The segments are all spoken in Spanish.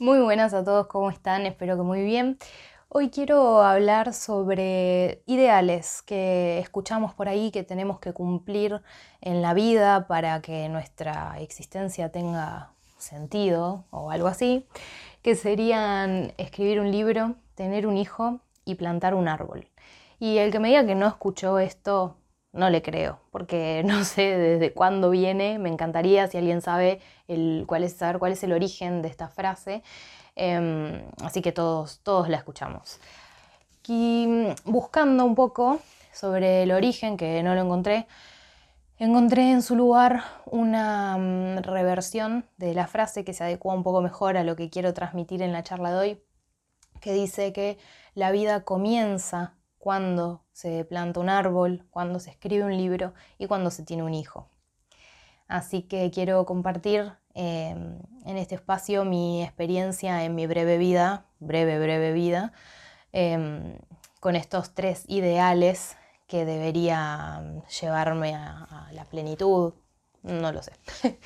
Muy buenas a todos, ¿cómo están? Espero que muy bien. Hoy quiero hablar sobre ideales que escuchamos por ahí que tenemos que cumplir en la vida para que nuestra existencia tenga sentido o algo así, que serían escribir un libro, tener un hijo y plantar un árbol. Y el que me diga que no escuchó esto, no le creo, porque no sé desde cuándo viene, me encantaría si alguien sabe el, cuál es, el origen de esta frase, em, así que todos, todos la escuchamos. Y mm, buscando un poco sobre el origen, que no lo encontré, encontré en su lugar una mm, reversión de la frase que se adecua un poco mejor a lo que quiero transmitir en la charla de hoy, que dice que la vida comienza cuando se planta un árbol, cuando se escribe un libro y cuando se tiene un hijo. Así que quiero compartir em, en este espacio mi experiencia en mi breve vida, breve, breve vida, em, con estos tres ideales que debería llevarme a, la plenitud, no lo sé.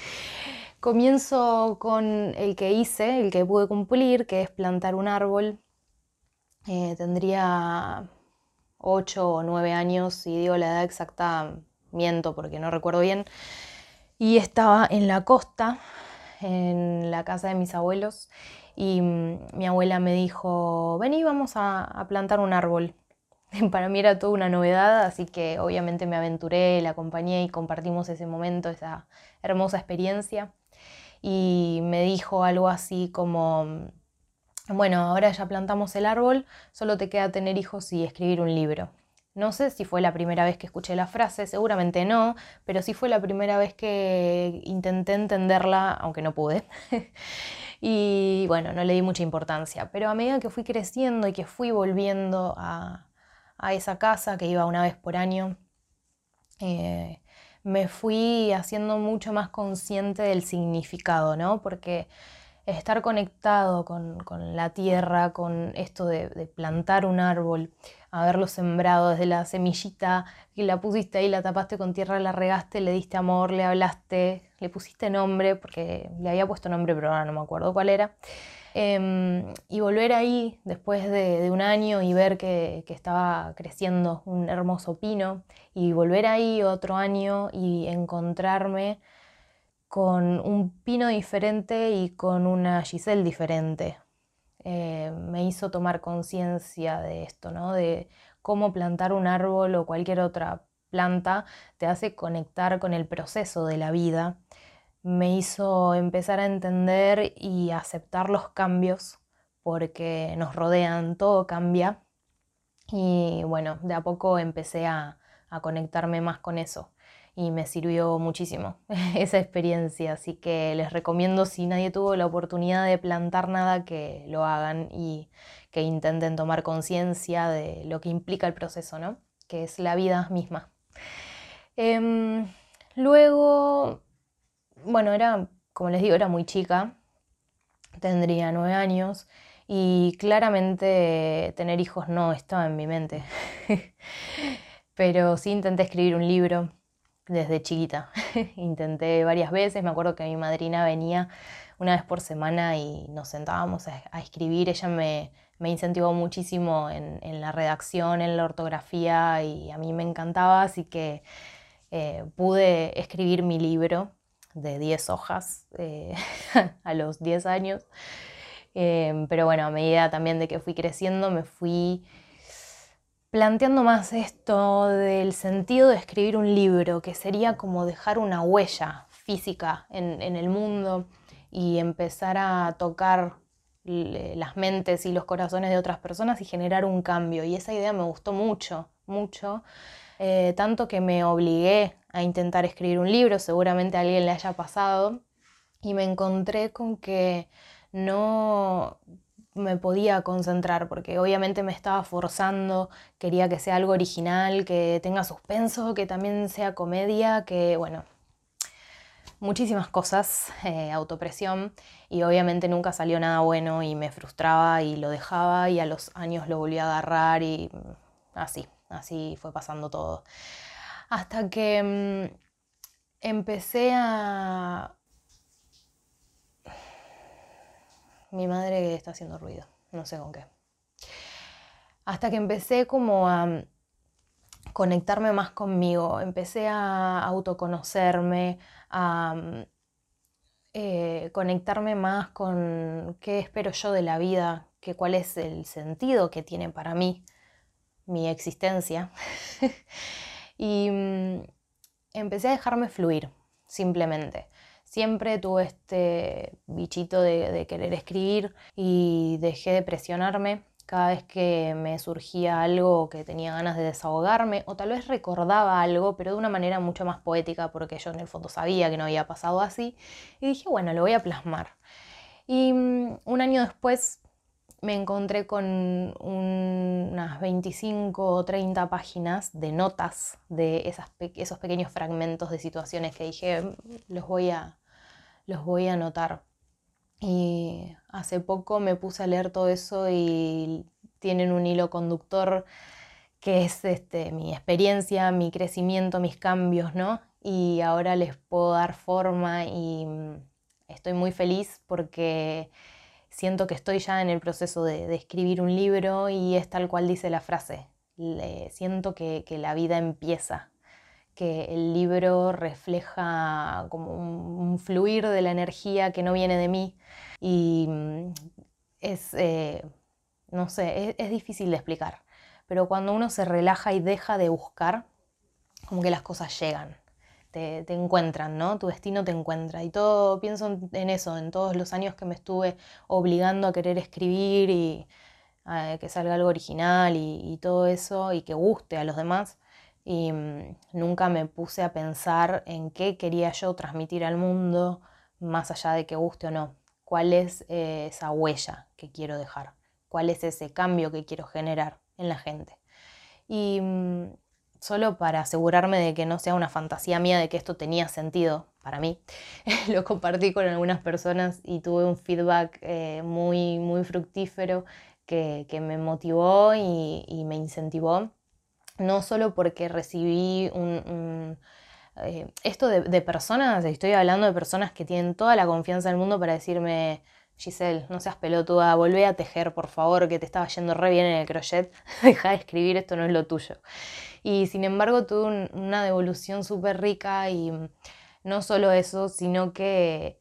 Comienzo con el que hice, el que pude cumplir, que es plantar un árbol. Eh, tendría 8 o 9 años, si digo la edad exacta, miento porque no recuerdo bien. Y estaba en la costa, en la casa de mis abuelos, y mm, mi abuela me dijo, vení, vamos a, plantar un árbol. Para mí era toda una novedad, así que obviamente me aventuré, la acompañé y compartimos ese momento, esa hermosa experiencia. Y me dijo algo así como, bueno, ahora ya plantamos el árbol, solo te queda tener hijos y escribir un libro. No sé si fue la primera vez que escuché la frase, seguramente no, pero sí fue la primera vez que intenté entenderla, aunque no pude. y bueno, no le di mucha importancia, pero a medida que fui creciendo y que fui volviendo a, esa casa que iba una vez por año, eh, me fui haciendo mucho más consciente del significado, ¿no? Porque estar conectado con, la tierra, con esto de, plantar un árbol, haberlo sembrado desde la semillita que la pusiste ahí, la tapaste con tierra, la regaste, le diste amor, le hablaste, le pusiste nombre, porque le había puesto nombre, pero ahora no me acuerdo cuál era. Em, y volver ahí después de, un año y ver que, que, estaba creciendo un hermoso pino, y volver ahí otro año y encontrarme con un pino diferente y con una Giselle diferente. Eh, me hizo tomar conciencia de esto, ¿no? de cómo plantar un árbol o cualquier otra planta te hace conectar con el proceso de la vida. Me hizo empezar a entender y aceptar los cambios porque nos rodean, todo cambia. Y bueno, de a poco empecé a conectarme más con eso y me sirvió muchísimo esa experiencia. Así que les recomiendo si nadie tuvo la oportunidad de plantar nada que lo hagan y que intenten tomar conciencia de lo que implica el proceso, ¿no? Que es la vida misma. Em, luego, bueno, era, como les digo, era muy chica, tendría nueve años y claramente tener hijos no estaba en mi mente. Pero sí intenté escribir un libro desde chiquita. Intenté varias veces, me acuerdo que mi madrina venía una vez por semana y nos sentábamos a, escribir. Ella me, incentivó muchísimo en, la redacción, en la ortografía y a mí me encantaba, así que eh, pude escribir mi libro de 10 hojas eh, a los 10 años. Eh, pero bueno, a medida también de que fui creciendo, me fui planteando más esto del sentido de escribir un libro, que sería como dejar una huella física en, el mundo y empezar a tocar las mentes y los corazones de otras personas y generar un cambio. Y esa idea me gustó mucho, mucho, eh, tanto que me obligué a intentar escribir un libro, seguramente a alguien le haya pasado, y me encontré con que no, me podía concentrar, porque obviamente me estaba forzando, quería que sea algo original, que tenga suspenso, que también sea comedia, que bueno, muchísimas cosas, eh, autopresión, y obviamente nunca salió nada bueno y me frustraba y lo dejaba y a los años lo volví a agarrar y así, así fue pasando todo. Hasta que mm, empecé a Mi madre está haciendo ruido, no sé con qué. Hasta que empecé como a mm, conectarme más conmigo, empecé a autoconocerme, a mm, eh, conectarme más con qué espero yo de la vida, que cuál es el sentido que tiene para mí mi existencia. y mm, empecé a dejarme fluir, simplemente siempre tuve este bichito de, querer escribir y dejé de presionarme cada vez que me surgía algo que tenía ganas de desahogarme o tal vez recordaba algo, pero de una manera mucho más poética porque yo en el fondo sabía que no había pasado así y dije, bueno, lo voy a plasmar. Y mm, un año después me encontré con unas 25 o 30 páginas de notas de esos pequeños fragmentos de situaciones que dije, mm, los voy a, los voy a anotar. Y hace poco me puse a leer todo eso y tienen un hilo conductor que es este, mi experiencia, mi crecimiento, mis cambios, ¿no? Y ahora les puedo dar forma y mm, estoy muy feliz porque siento que estoy ya en el proceso de, escribir un libro y es tal cual dice la frase. siento que la vida empieza, que el libro refleja como un, fluir de la energía que no viene de mí y mm, es, eh, no sé, es, difícil de explicar, pero cuando uno se relaja y deja de buscar, como que las cosas llegan. Te, encuentran, ¿no? Tu destino te encuentra. Y todo, pienso en eso, en todos los años que me estuve obligando a querer escribir y que salga algo original y, todo eso y que guste a los demás y mm, nunca me puse a pensar en qué quería yo transmitir al mundo, más allá de que guste o no. ¿Cuál es eh, esa huella que quiero dejar? ¿Cuál es ese cambio que quiero generar en la gente? Y mm, solo para asegurarme de que no sea una fantasía mía de que esto tenía sentido para mí, lo compartí con algunas personas y tuve un feedback eh, muy, muy fructífero que, me motivó y me incentivó no solo porque recibí un... Eh, esto de, personas, estoy hablando de personas que tienen toda la confianza del mundo para decirme, Giselle, no seas pelotuda, volvé a tejer, por favor, que te estaba yendo re bien en el crochet, deja de escribir, esto no es lo tuyo. Y sin embargo tuve una devolución súper rica y no solo eso, sino que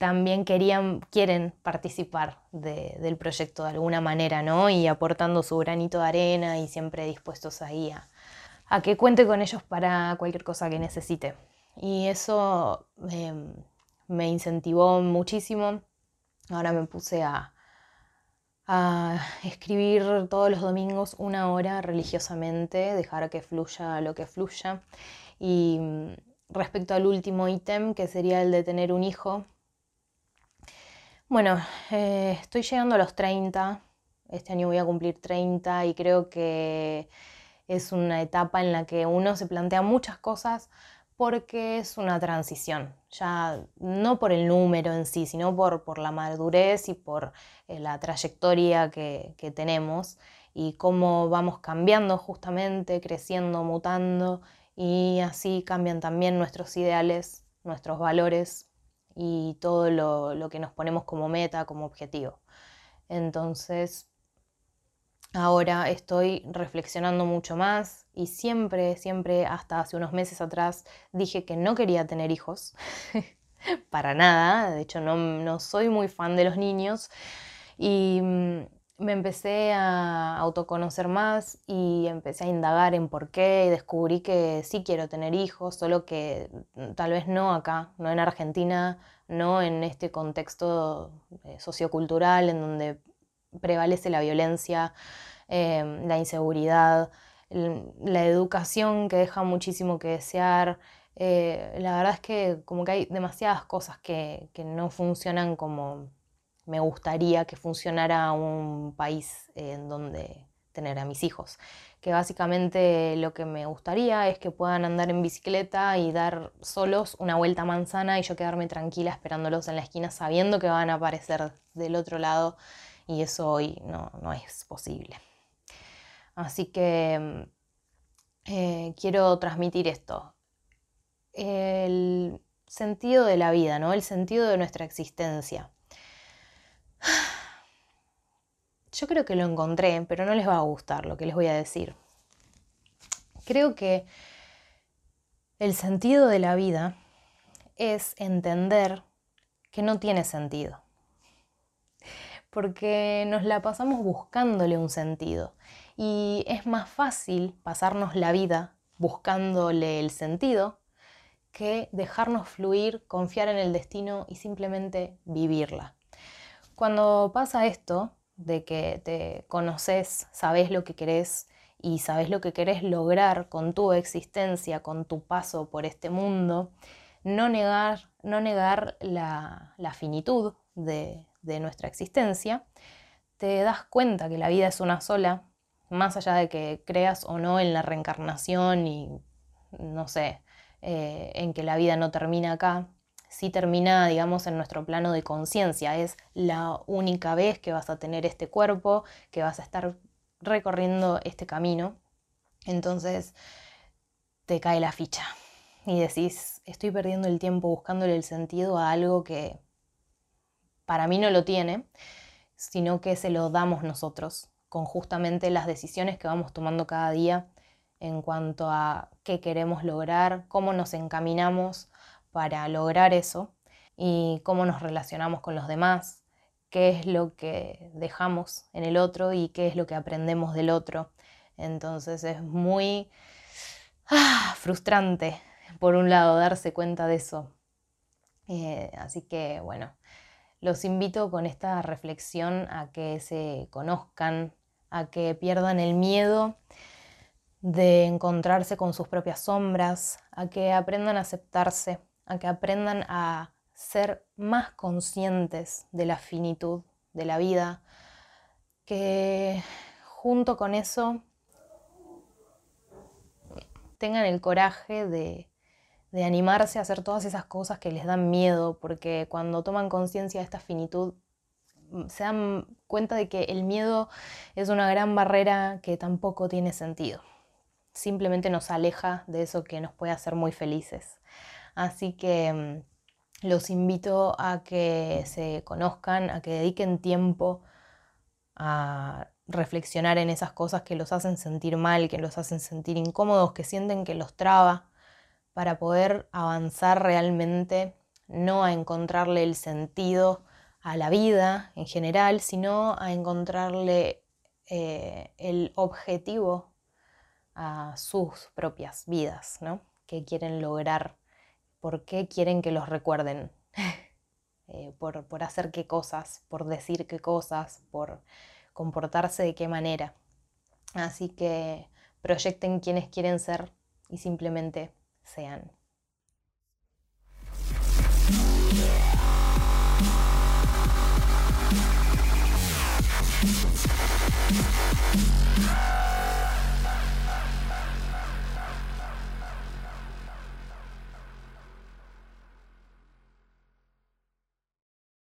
también querían, quieren participar del proyecto de alguna manera, ¿no? Y aportando su granito de arena y siempre dispuestos ahí a, que cuente con ellos para cualquier cosa que necesite. Y eso em, me incentivó muchísimo. Ahora me puse a, a escribir todos los domingos una hora religiosamente, dejar que fluya lo que fluya. Y mm, respecto al último ítem, que sería el de tener un hijo, bueno, eh, estoy llegando a los 30, este año voy a cumplir 30 y creo que es una etapa en la que uno se plantea muchas cosas porque es una transición, ya no por el número en sí, sino por, por la madurez y por eh, la trayectoria que, que tenemos y cómo vamos cambiando justamente, creciendo, mutando y así cambian también nuestros ideales, nuestros valores, y todo lo, que nos ponemos como meta, como objetivo. Entonces, ahora estoy reflexionando mucho más y siempre, siempre, hasta hace unos meses atrás, dije que no quería tener hijos. Para nada, de hecho no, no soy muy fan de los niños. Y mm, me empecé a autoconocer más y empecé a indagar en por qué y descubrí que sí quiero tener hijos, solo que mm, tal vez no acá, no en Argentina, no en este contexto eh, sociocultural en donde prevalece la violencia, em, la inseguridad, la educación que deja muchísimo que desear. Eh, la verdad es que como que hay demasiadas cosas que, que no funcionan como me gustaría que funcionara un país en donde tener a mis hijos. Que básicamente lo que me gustaría es que puedan andar en bicicleta y dar solos una vuelta manzana y yo quedarme tranquila esperándolos en la esquina sabiendo que van a aparecer del otro lado y eso hoy no, no es posible. Así que eh, quiero transmitir esto. El sentido de la vida, ¿no? El sentido de nuestra existencia. Yo creo que lo encontré, pero no les va a gustar lo que les voy a decir. Creo que el sentido de la vida es entender que no tiene sentido. Porque nos la pasamos buscándole un sentido. Y es más fácil pasarnos la vida buscándole el sentido que dejarnos fluir, confiar en el destino y simplemente vivirla. Cuando pasa esto, de que te conoces, sabes lo que querés y sabes lo que querés lograr con tu existencia, con tu paso por este mundo, no negar, no negar la, finitud de, de nuestra existencia, te das cuenta que la vida es una sola, más allá de que creas o no en la reencarnación y, no sé, eh, en que la vida no termina acá, sí termina, digamos, en nuestro plano de conciencia. Es la única vez que vas a tener este cuerpo, que vas a estar recorriendo este camino. Entonces te cae la ficha y decís, estoy perdiendo el tiempo buscándole el sentido a algo que para mí no lo tiene, sino que se lo damos nosotros con justamente las decisiones que vamos tomando cada día en cuanto a qué queremos lograr, cómo nos encaminamos para lograr eso y cómo nos relacionamos con los demás, qué es lo que dejamos en el otro y qué es lo que aprendemos del otro. Entonces es muy ah, frustrante, por un lado, darse cuenta de eso. Eh, así que bueno, los invito con esta reflexión a que se conozcan, a que pierdan el miedo de encontrarse con sus propias sombras, a que aprendan a aceptarse, a que aprendan a ser más conscientes de la finitud de la vida, que junto con eso tengan el coraje de, animarse a hacer todas esas cosas que les dan miedo, porque cuando toman conciencia de esta finitud se dan cuenta de que el miedo es una gran barrera que tampoco tiene sentido. Simplemente nos aleja de eso que nos puede hacer muy felices. Así que mm, los invito a que se conozcan, a que dediquen tiempo a reflexionar en esas cosas que los hacen sentir mal, que los hacen sentir incómodos, que sienten que los traba, para poder avanzar realmente, no a encontrarle el sentido a la vida en general, sino a encontrarle eh, el objetivo a sus propias vidas, ¿no? Que quieren lograr, por qué quieren que los recuerden, eh, por, por hacer qué cosas, por decir qué cosas, por comportarse de qué manera. Así que proyecten quienes quieren ser y simplemente sean.